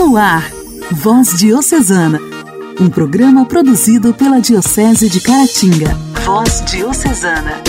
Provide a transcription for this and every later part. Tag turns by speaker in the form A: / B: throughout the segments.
A: No ar, Voz Diocesana, um programa produzido pela Diocese de Caratinga. Voz Diocesana.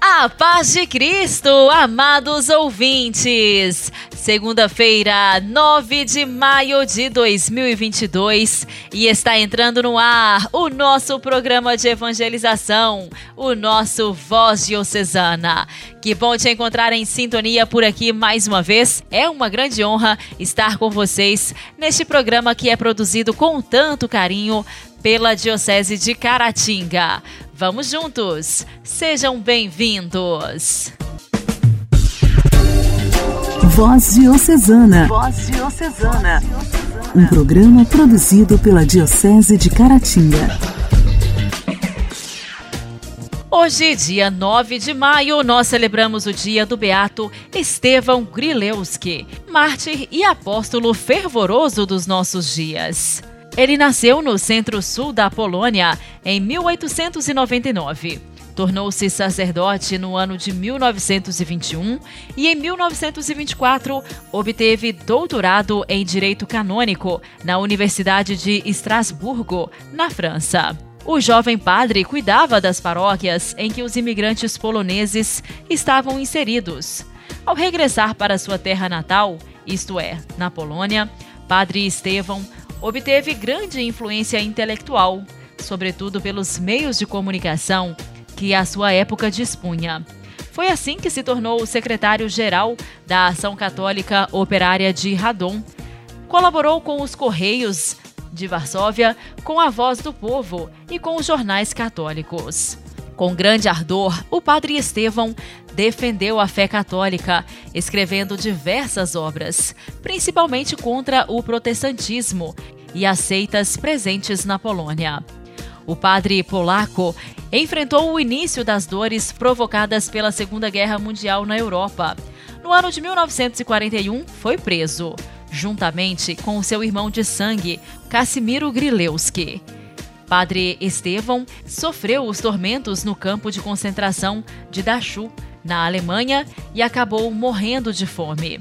B: A paz de Cristo, amados ouvintes! Segunda-feira, 9 de maio de 2022, e está entrando no ar o nosso programa de evangelização, o nosso Voz Diocesana. Que bom te encontrar em sintonia por aqui mais uma vez. É uma grande honra estar com vocês neste programa que é produzido com tanto carinho pela Diocese de Caratinga. Vamos juntos! Sejam bem-vindos!
A: Voz Diocesana. Voz Diocesana. Um programa produzido pela Diocese de Caratinga.
B: Hoje, dia 9 de maio, nós celebramos o dia do beato Estevão Grilewski, mártir e apóstolo fervoroso dos nossos dias. Ele nasceu no centro-sul da Polônia em 1899 Tornou-se sacerdote no ano de 1921 e em 1924 obteve doutorado em Direito Canônico na Universidade de Estrasburgo, na França. O jovem padre cuidava das paróquias em que os imigrantes poloneses estavam inseridos. Ao regressar para sua terra natal, isto é, na Polônia, Padre Estevão obteve grande influência intelectual, sobretudo pelos meios de comunicação que a sua época dispunha. Foi assim que se tornou o secretário-geral da Ação Católica Operária de Radom. Colaborou com os Correios de Varsóvia, com a Voz do Povo e com os jornais católicos. Com grande ardor, o padre Estevão defendeu a fé católica, escrevendo diversas obras, principalmente contra o protestantismo e as seitas presentes na Polônia. O padre polaco enfrentou o início das dores provocadas pela Segunda Guerra Mundial na Europa. No ano de 1941, foi preso, juntamente com seu irmão de sangue, Casimiro Grilewski. Padre Estevão sofreu os tormentos no campo de concentração de Dachau, na Alemanha, e acabou morrendo de fome.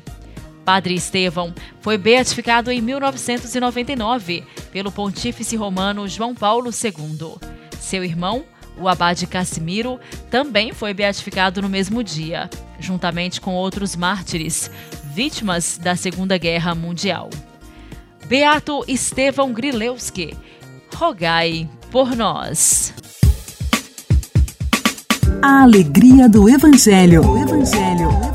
B: Padre Estevão foi beatificado em 1999 pelo pontífice romano João Paulo II. Seu irmão, o abade Casimiro, também foi beatificado no mesmo dia, juntamente com outros mártires, vítimas da Segunda Guerra Mundial. Beato Estevão Grilewski, rogai por nós.
A: A alegria do Evangelho. O Evangelho.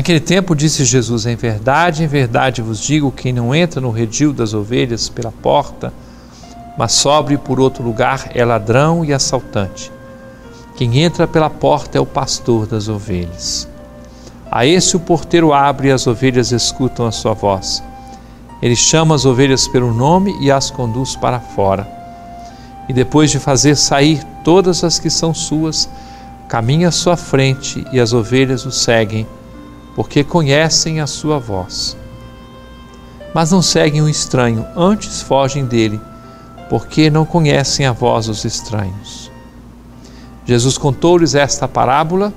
C: Naquele tempo disse Jesus: Em verdade, em verdade vos digo: quem não entra no redil das ovelhas pela porta, mas sobe por outro lugar, é ladrão e assaltante. Quem entra pela porta é o pastor das ovelhas. A esse o porteiro abre e as ovelhas escutam a sua voz. Ele chama as ovelhas pelo nome e as conduz para fora. E depois de fazer sair todas as que são suas, caminha à sua frente e as ovelhas o seguem porque conhecem a sua voz. Mas não seguem o estranho, antes fogem dele, porque não conhecem a voz dos estranhos. Jesus contou-lhes esta parábola,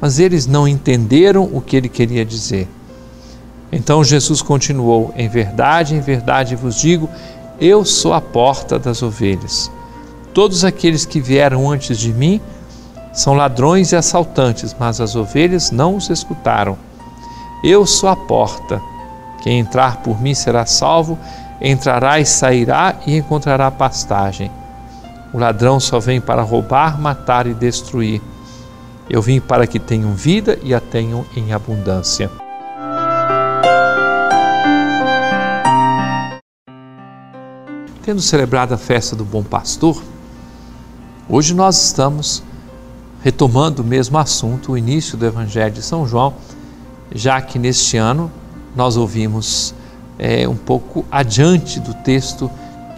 C: mas eles não entenderam o que ele queria dizer. Então Jesus continuou: Em verdade, em verdade vos digo, eu sou a porta das ovelhas. Todos aqueles que vieram antes de mim são ladrões e assaltantes, mas as ovelhas não os escutaram. Eu sou a porta. Quem entrar por mim será salvo, entrará e sairá e encontrará pastagem. O ladrão só vem para roubar, matar e destruir. Eu vim para que tenham vida e a tenham em abundância. Tendo celebrado a festa do Bom Pastor, Hoje nós estamos retomando o mesmo assunto, o início do Evangelho de São João, já que neste ano nós ouvimos é, um pouco adiante do texto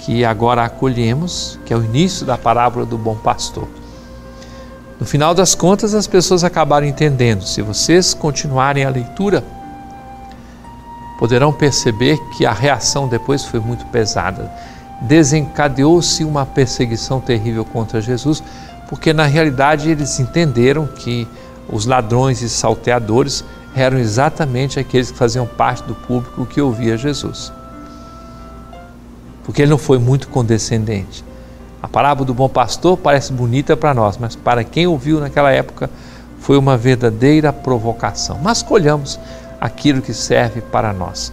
C: que agora acolhemos, que é o início da parábola do bom pastor. No final das contas, as pessoas acabaram entendendo. Se vocês continuarem a leitura, poderão perceber que a reação depois foi muito pesada. Desencadeou-se uma perseguição terrível contra Jesus, porque na realidade eles entenderam que os ladrões e salteadores eram exatamente aqueles que faziam parte do público que ouvia Jesus. Porque ele não foi muito condescendente. A parábola do bom pastor parece bonita para nós, mas para quem ouviu naquela época foi uma verdadeira provocação. Mas colhamos aquilo que serve para nós.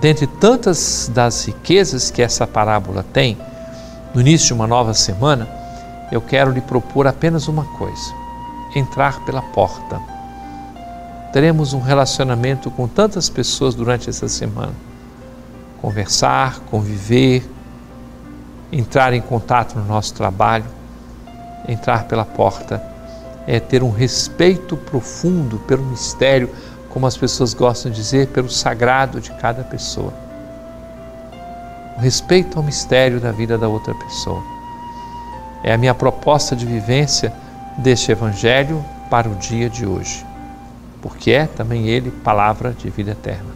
C: Dentre tantas das riquezas que essa parábola tem, no início de uma nova semana, eu quero lhe propor apenas uma coisa: entrar pela porta. Teremos um relacionamento com tantas pessoas durante essa semana. Conversar, conviver, entrar em contato no nosso trabalho, entrar pela porta, é ter um respeito profundo pelo mistério, como as pessoas gostam de dizer, pelo sagrado de cada pessoa. O respeito ao mistério da vida da outra pessoa. É a minha proposta de vivência deste Evangelho para o dia de hoje, porque é também ele palavra de vida eterna.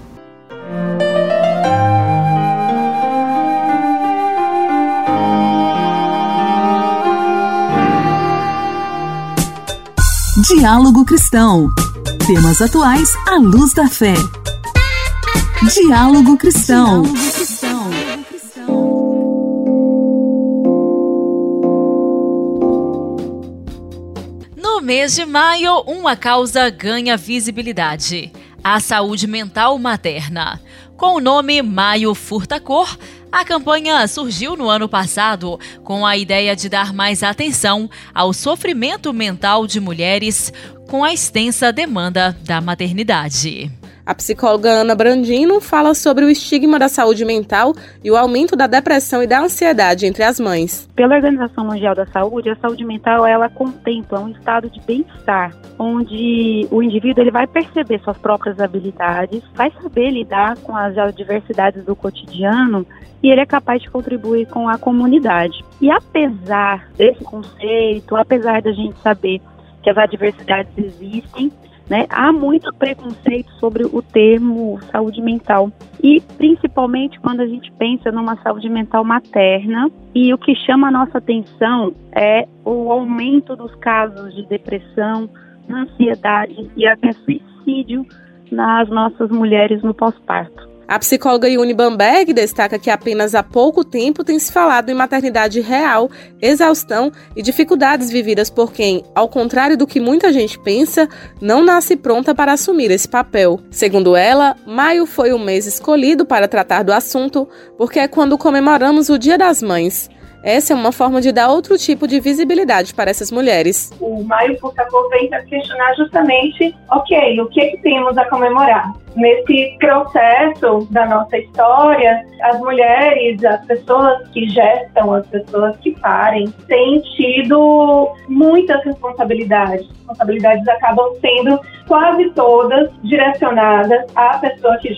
A: Diálogo Cristão. Temas atuais à luz da fé. Diálogo Cristão.
B: No mês de maio, uma causa ganha visibilidade: a saúde mental materna. Com o nome Maio Furta Cor, a campanha surgiu no ano passado com a ideia de dar mais atenção ao sofrimento mental de mulheres com a extensa demanda da maternidade.
D: A psicóloga Ana Brandino fala sobre o estigma da saúde mental e o aumento da depressão e da ansiedade entre as mães.
E: Pela Organização Mundial da Saúde, a saúde mental ela contempla um estado de bem-estar, onde o indivíduo ele vai perceber suas próprias habilidades, vai saber lidar com as adversidades do cotidiano e ele é capaz de contribuir com a comunidade. E apesar desse conceito, apesar da gente saber que as adversidades existem, né? Há muito preconceito sobre o termo saúde mental e principalmente quando a gente pensa numa saúde mental materna e o que chama a nossa atenção é o aumento dos casos de depressão, ansiedade e até suicídio nas nossas mulheres no pós-parto.
D: A psicóloga Yuni Bamberg destaca que apenas há pouco tempo tem se falado em maternidade real, exaustão e dificuldades vividas por quem, ao contrário do que muita gente pensa, não nasce pronta para assumir esse papel. Segundo ela, maio foi o mês escolhido para tratar do assunto porque é quando comemoramos o Dia das Mães. Essa é uma forma de dar outro tipo de visibilidade para essas mulheres.
F: O Maio Furtacor vem para questionar justamente, ok, o que, que temos a comemorar? Nesse processo da nossa história, as mulheres, as pessoas que gestam, as pessoas que parem, têm tido muitas responsabilidades. Responsabilidades acabam sendo quase todas direcionadas à pessoa que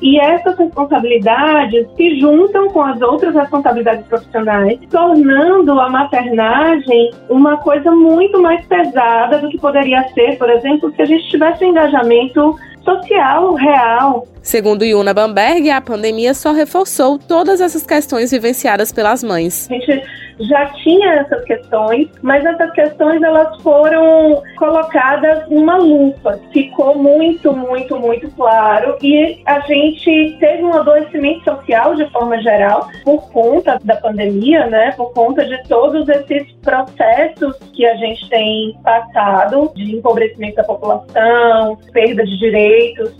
F: e essas responsabilidades se juntam com as outras responsabilidades profissionais, tornando a maternagem uma coisa muito mais pesada do que poderia ser, por exemplo, se a gente tivesse um engajamento social real.
D: Segundo Yuna Bamberg, a pandemia só reforçou todas essas questões vivenciadas pelas mães.
F: A gente já tinha essas questões, mas essas questões elas foram colocadas numa lupa. Ficou muito, muito, muito claro e a gente teve um adoecimento social de forma geral por conta da pandemia, né? Por conta de todos esses processos que a gente tem passado de empobrecimento da população, perda de direitos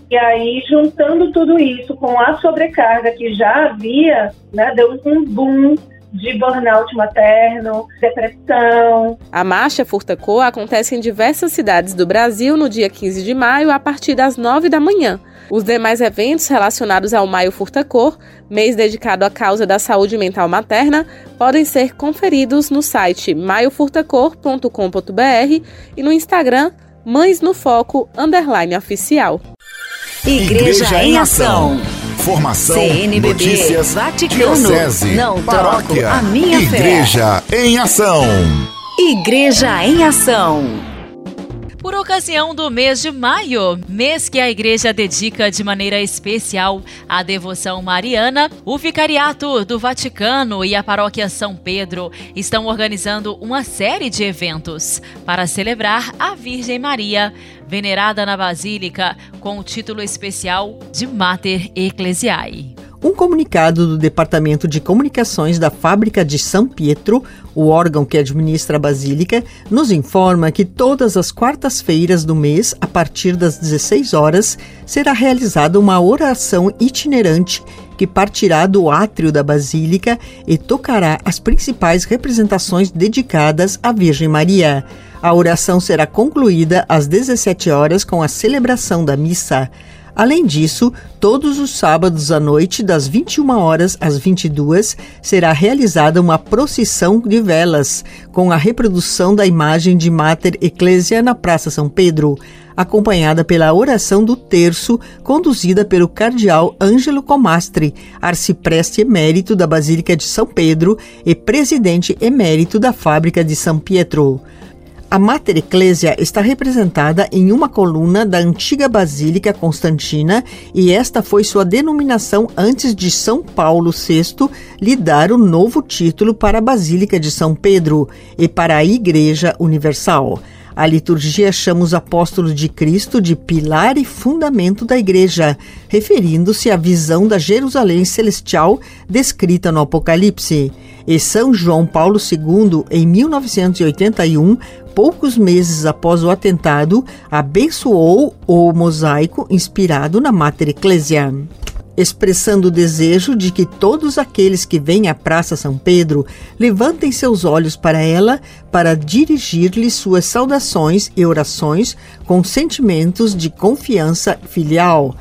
F: e aí juntando tudo isso com a sobrecarga que já havia, né? Deu um boom de burnout materno, depressão.
D: A Marcha Furtacor acontece em diversas cidades do Brasil no dia 15 de maio, a partir das 9 da manhã. Os demais eventos relacionados ao Maio Furtacor, mês dedicado à causa da saúde mental materna, podem ser conferidos no site maiofurtacor.com.br e no Instagram Mães no Foco underline oficial.
G: Igreja, Igreja em Ação. Formação, CNBB, notícias, Vaticano, diocese, não paróquia, troco a minha
H: Igreja fé. em Ação.
G: Igreja em Ação.
B: Por ocasião do mês de maio, mês que a igreja dedica de maneira especial à devoção mariana, o Vicariato do Vaticano e a Paróquia São Pedro estão organizando uma série de eventos para celebrar a Virgem Maria, venerada na Basílica com o título especial de Mater Ecclesiae.
I: Um comunicado do Departamento de Comunicações da Fábrica de São Pietro, o órgão que administra a Basílica, nos informa que todas as quartas-feiras do mês, a partir das 16 horas, será realizada uma oração itinerante que partirá do átrio da Basílica e tocará as principais representações dedicadas à Virgem Maria. A oração será concluída às 17 horas com a celebração da missa. Além disso, todos os sábados à noite, das 21 horas às 22, será realizada uma procissão de velas, com a reprodução da imagem de Mater Ecclesia na Praça São Pedro, acompanhada pela oração do terço, conduzida pelo cardeal Ângelo Comastre, arcipreste emérito da Basílica de São Pedro e presidente emérito da Fábrica de São Pietro. A Mater Ecclesia está representada em uma coluna da antiga Basílica Constantina e esta foi sua denominação antes de São Paulo VI lhe dar o novo título para a Basílica de São Pedro e para a Igreja Universal. A liturgia chama os apóstolos de Cristo de pilar e fundamento da igreja, referindo-se à visão da Jerusalém celestial descrita no Apocalipse. E São João Paulo II, em 1981, poucos meses após o atentado, abençoou o mosaico inspirado na Mater Ecclesia expressando o desejo de que todos aqueles que vêm à Praça São Pedro levantem seus olhos para ela para dirigir-lhe suas saudações e orações com sentimentos de confiança filial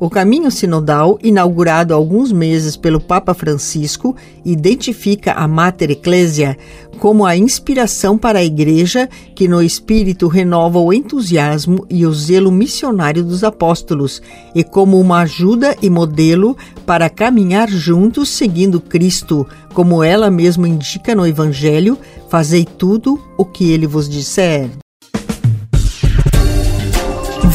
I: o caminho sinodal, inaugurado há alguns meses pelo Papa Francisco, identifica a Mater Ecclesia como a inspiração para a Igreja que, no Espírito, renova o entusiasmo e o zelo missionário dos apóstolos, e como uma ajuda e modelo para caminhar juntos seguindo Cristo, como ela mesma indica no Evangelho: fazei tudo o que ele vos disser.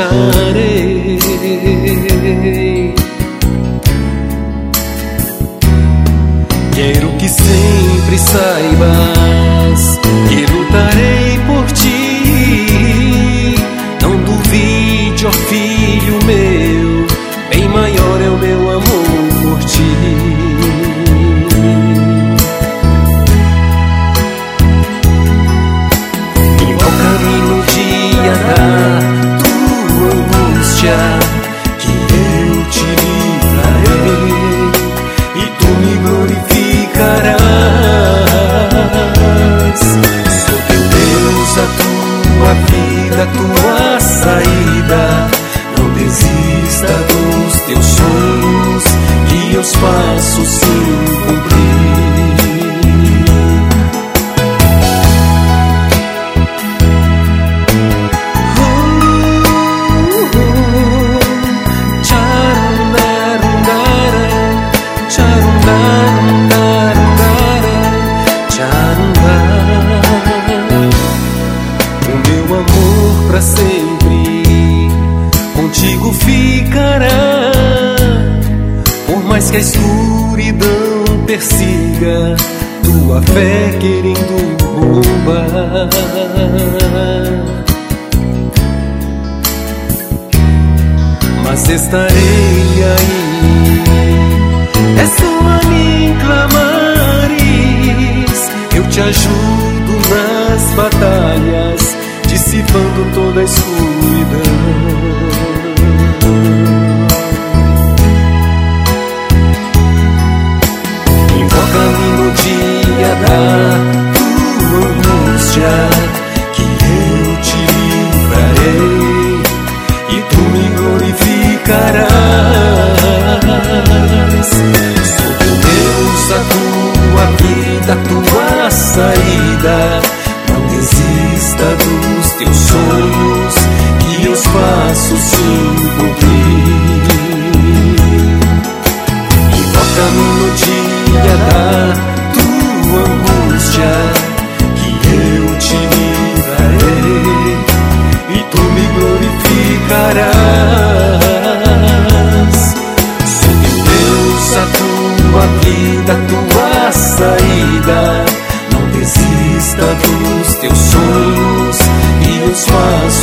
J: shining. Comigo ficará. Por mais que a escuridão persiga tua fé querendo roubar. Mas estarei aí. É só a mim clamares, eu te ajudo nas batalhas, dissipando toda a escuridão. Que eu te livrarei e tu me glorificarás. Sou Deus, a tua vida, tua saída. Não desista dos teus sonhos, que os faço se cumprir.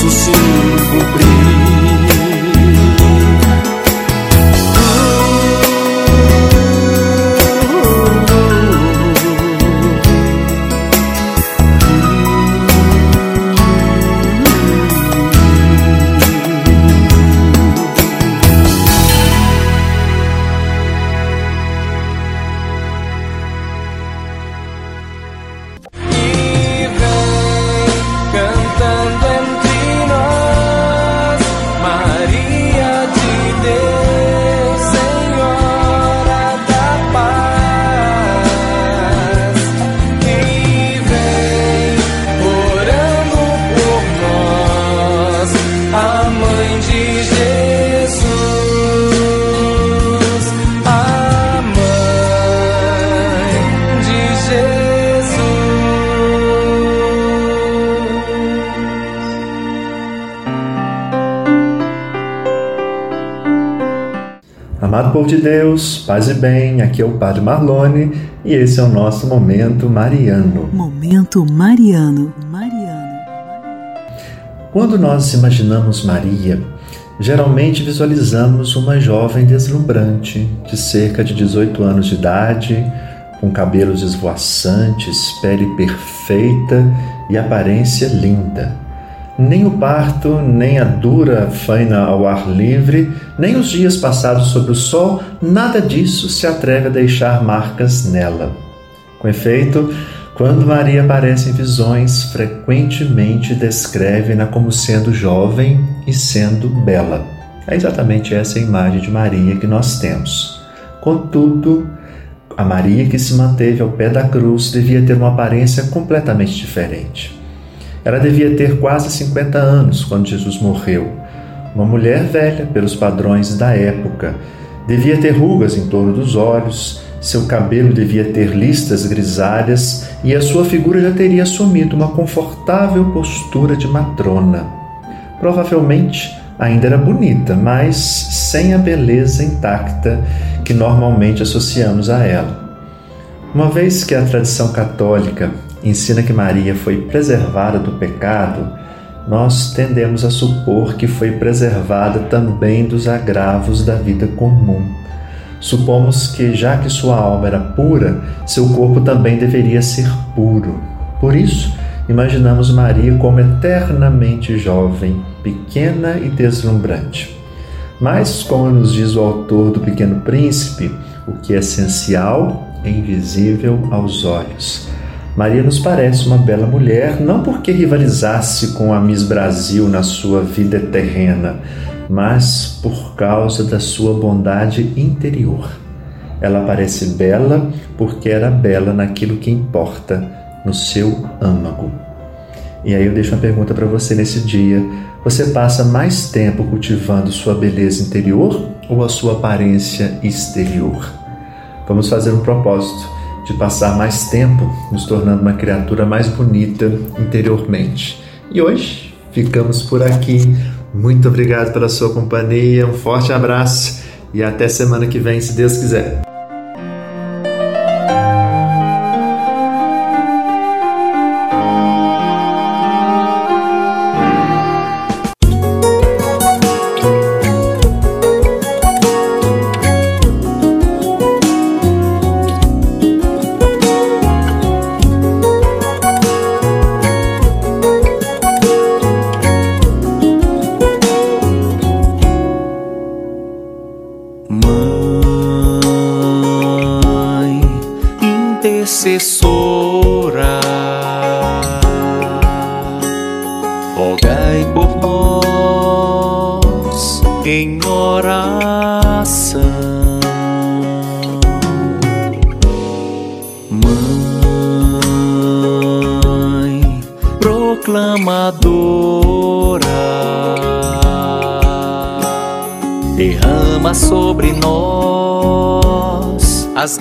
J: Se
K: de Deus, paz e bem, aqui é o Padre Marlone e esse é o nosso Momento Mariano.
A: Momento Mariano. Mariano.
K: Quando nós imaginamos Maria, geralmente visualizamos uma jovem deslumbrante, de cerca de 18 anos de idade, com cabelos esvoaçantes, pele perfeita e aparência linda. Nem o parto, nem a dura faina ao ar livre, nem os dias passados sob o sol, nada disso se atreve a deixar marcas nela. Com efeito, quando Maria aparece em visões, frequentemente descreve-na como sendo jovem e sendo bela. É exatamente essa imagem de Maria que nós temos. Contudo, a Maria que se manteve ao pé da cruz devia ter uma aparência completamente diferente. Ela devia ter quase 50 anos quando Jesus morreu. Uma mulher velha pelos padrões da época. Devia ter rugas em torno dos olhos, seu cabelo devia ter listas grisalhas e a sua figura já teria assumido uma confortável postura de matrona. Provavelmente ainda era bonita, mas sem a beleza intacta que normalmente associamos a ela. Uma vez que a tradição católica ensina que Maria foi preservada do pecado, nós tendemos a supor que foi preservada também dos agravos da vida comum. Supomos que, já que sua alma era pura, seu corpo também deveria ser puro. Por isso, imaginamos Maria como eternamente jovem, pequena e deslumbrante. Mas, como nos diz o autor do Pequeno Príncipe, o que é essencial é invisível aos olhos. Maria nos parece uma bela mulher, não porque rivalizasse com a Miss Brasil na sua vida terrena, mas por causa da sua bondade interior. Ela parece bela porque era bela naquilo que importa, no seu âmago. E aí eu deixo uma pergunta para você nesse dia. Você passa mais tempo cultivando sua beleza interior ou a sua aparência exterior? Vamos fazer um propósito de passar mais tempo nos tornando uma criatura mais bonita interiormente. E hoje ficamos por aqui. Muito obrigado pela sua companhia, um forte abraço e até semana que vem, se Deus quiser.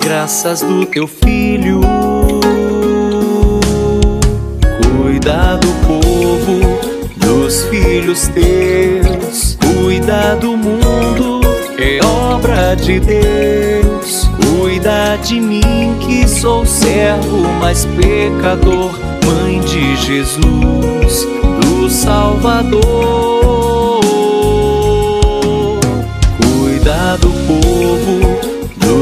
L: Graças do teu filho. Cuida do povo, dos filhos teus. Cuida do mundo, é obra de Deus. Cuida de mim, que sou servo, mas pecador. Mãe de Jesus, do Salvador.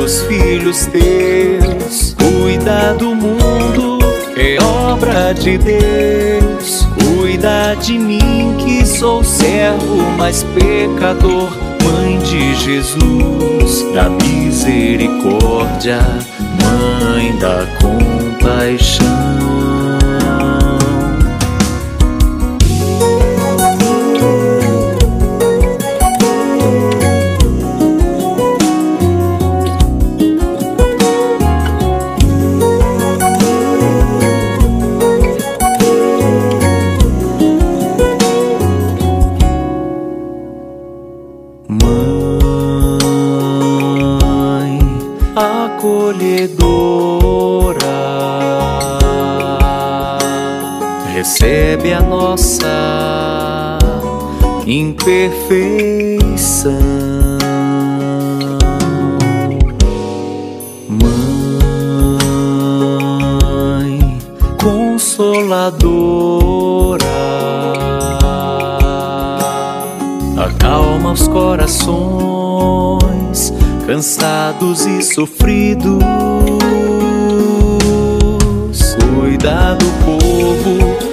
L: Dos filhos teus. Cuida do mundo, é obra de Deus. Cuida de mim, que sou servo, mas pecador. Mãe de Jesus, da misericórdia, Mãe da compaixão. Imperfeição. Mãe consoladora, acalma os corações cansados e sofridos. Cuida do povo,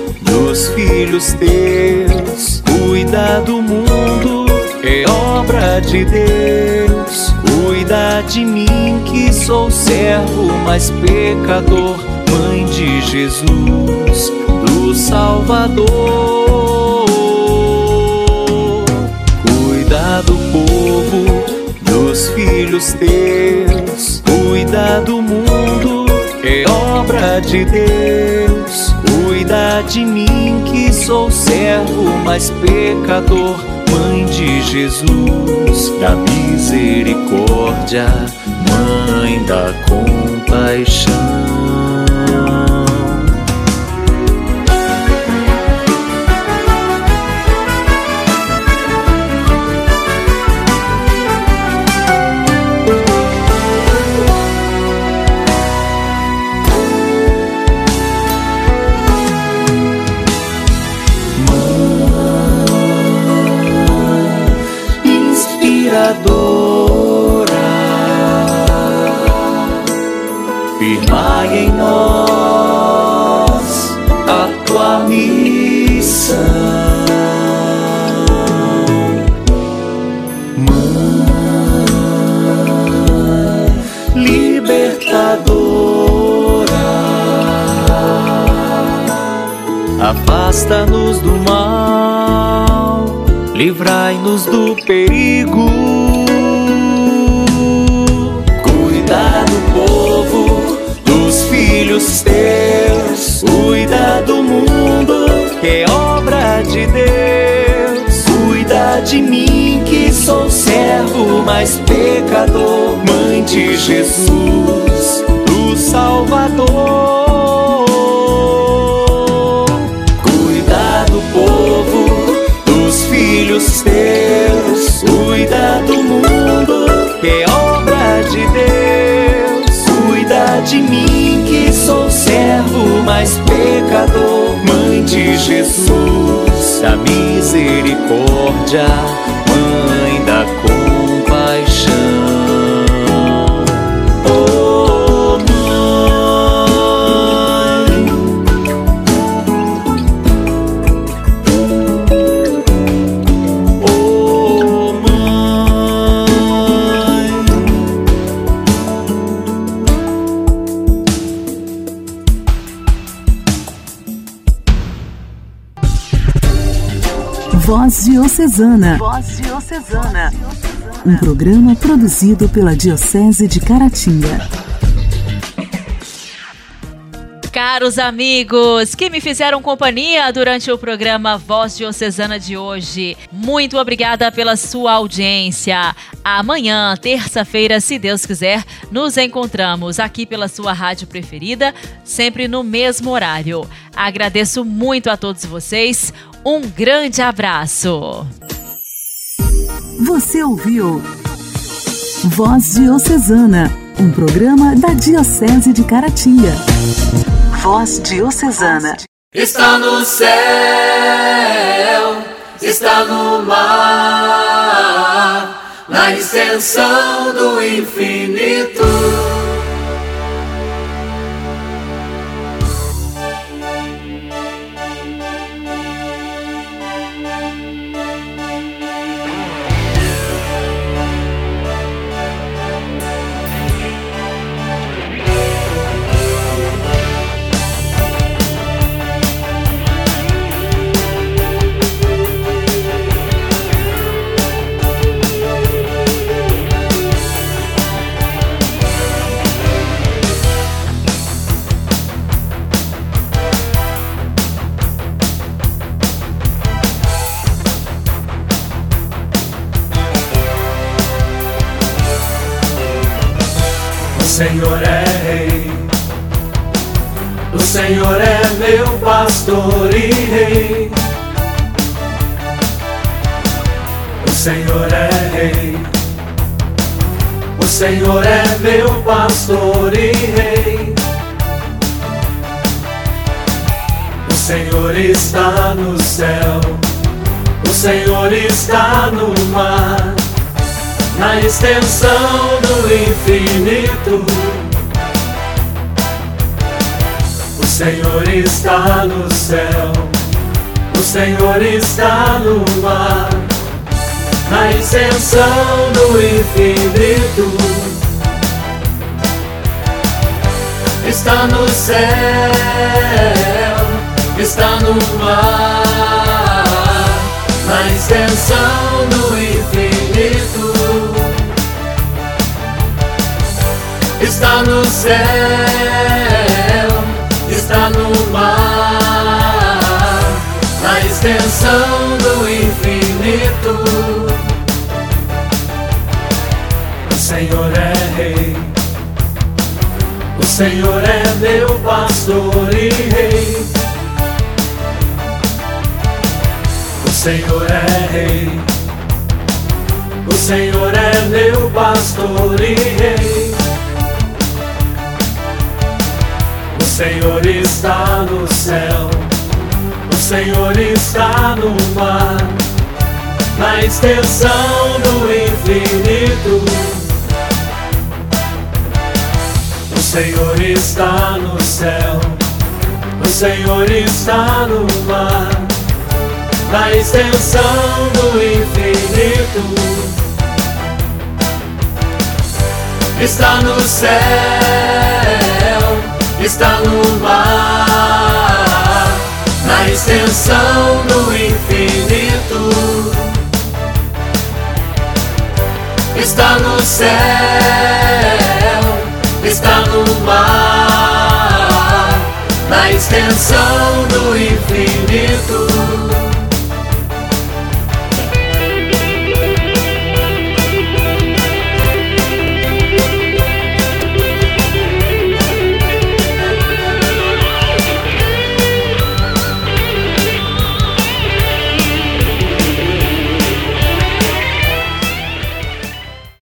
L: dos filhos teus Cuida do mundo, é obra de Deus. Cuida de mim, que sou servo, mas pecador. Mãe de Jesus, do Salvador. Cuida do povo, dos filhos teus. Cuida do mundo, é obra de Deus. Cuida de mim, que sou servo, mas pecador. Mãe de Jesus, da misericórdia, Mãe da compaixão. Afasta-nos do mal, livrai-nos do perigo. Cuida do povo, dos filhos teus, cuida do mundo, que é obra de Deus. Cuida de mim, que sou servo, mas pecador, mãe de Jesus, do Salvador.
M: De mim que sou servo, mas pecador. Mãe de Jesus, a misericórdia,
A: Voz Diocesana. Voz Diocesana. Um programa produzido pela Diocese de Caratinga.
B: Caros amigos que me fizeram companhia durante o programa Voz Diocesana de hoje, muito obrigada pela sua audiência. Amanhã, terça-feira, se Deus quiser, nos encontramos aqui pela sua rádio preferida, sempre no mesmo horário. Agradeço muito a todos vocês. Um grande abraço.
A: Você ouviu Voz Diocesana, um programa da Diocese de Caratinga. Voz Diocesana.
M: Está no céu, está no mar, na extensão do infinito. Senhor é rei. O Senhor é meu pastor e rei. O Senhor é rei. O Senhor é meu pastor e rei. O Senhor está no céu. O Senhor está no mar na extensão do infinito. O Senhor está no céu, o Senhor está no mar, na extensão do infinito. Está no céu, está no mar, está no céu, está no mar, na extensão do infinito. O Senhor é rei, o Senhor é meu pastor e rei. O Senhor é rei, o Senhor é meu pastor e rei. Senhor está no céu, o Senhor está no mar, na extensão do infinito. O Senhor está no céu, o Senhor está no mar, na extensão do infinito. Está no céu está no mar, na extensão do infinito. Está no céu, está no mar, na extensão do infinito.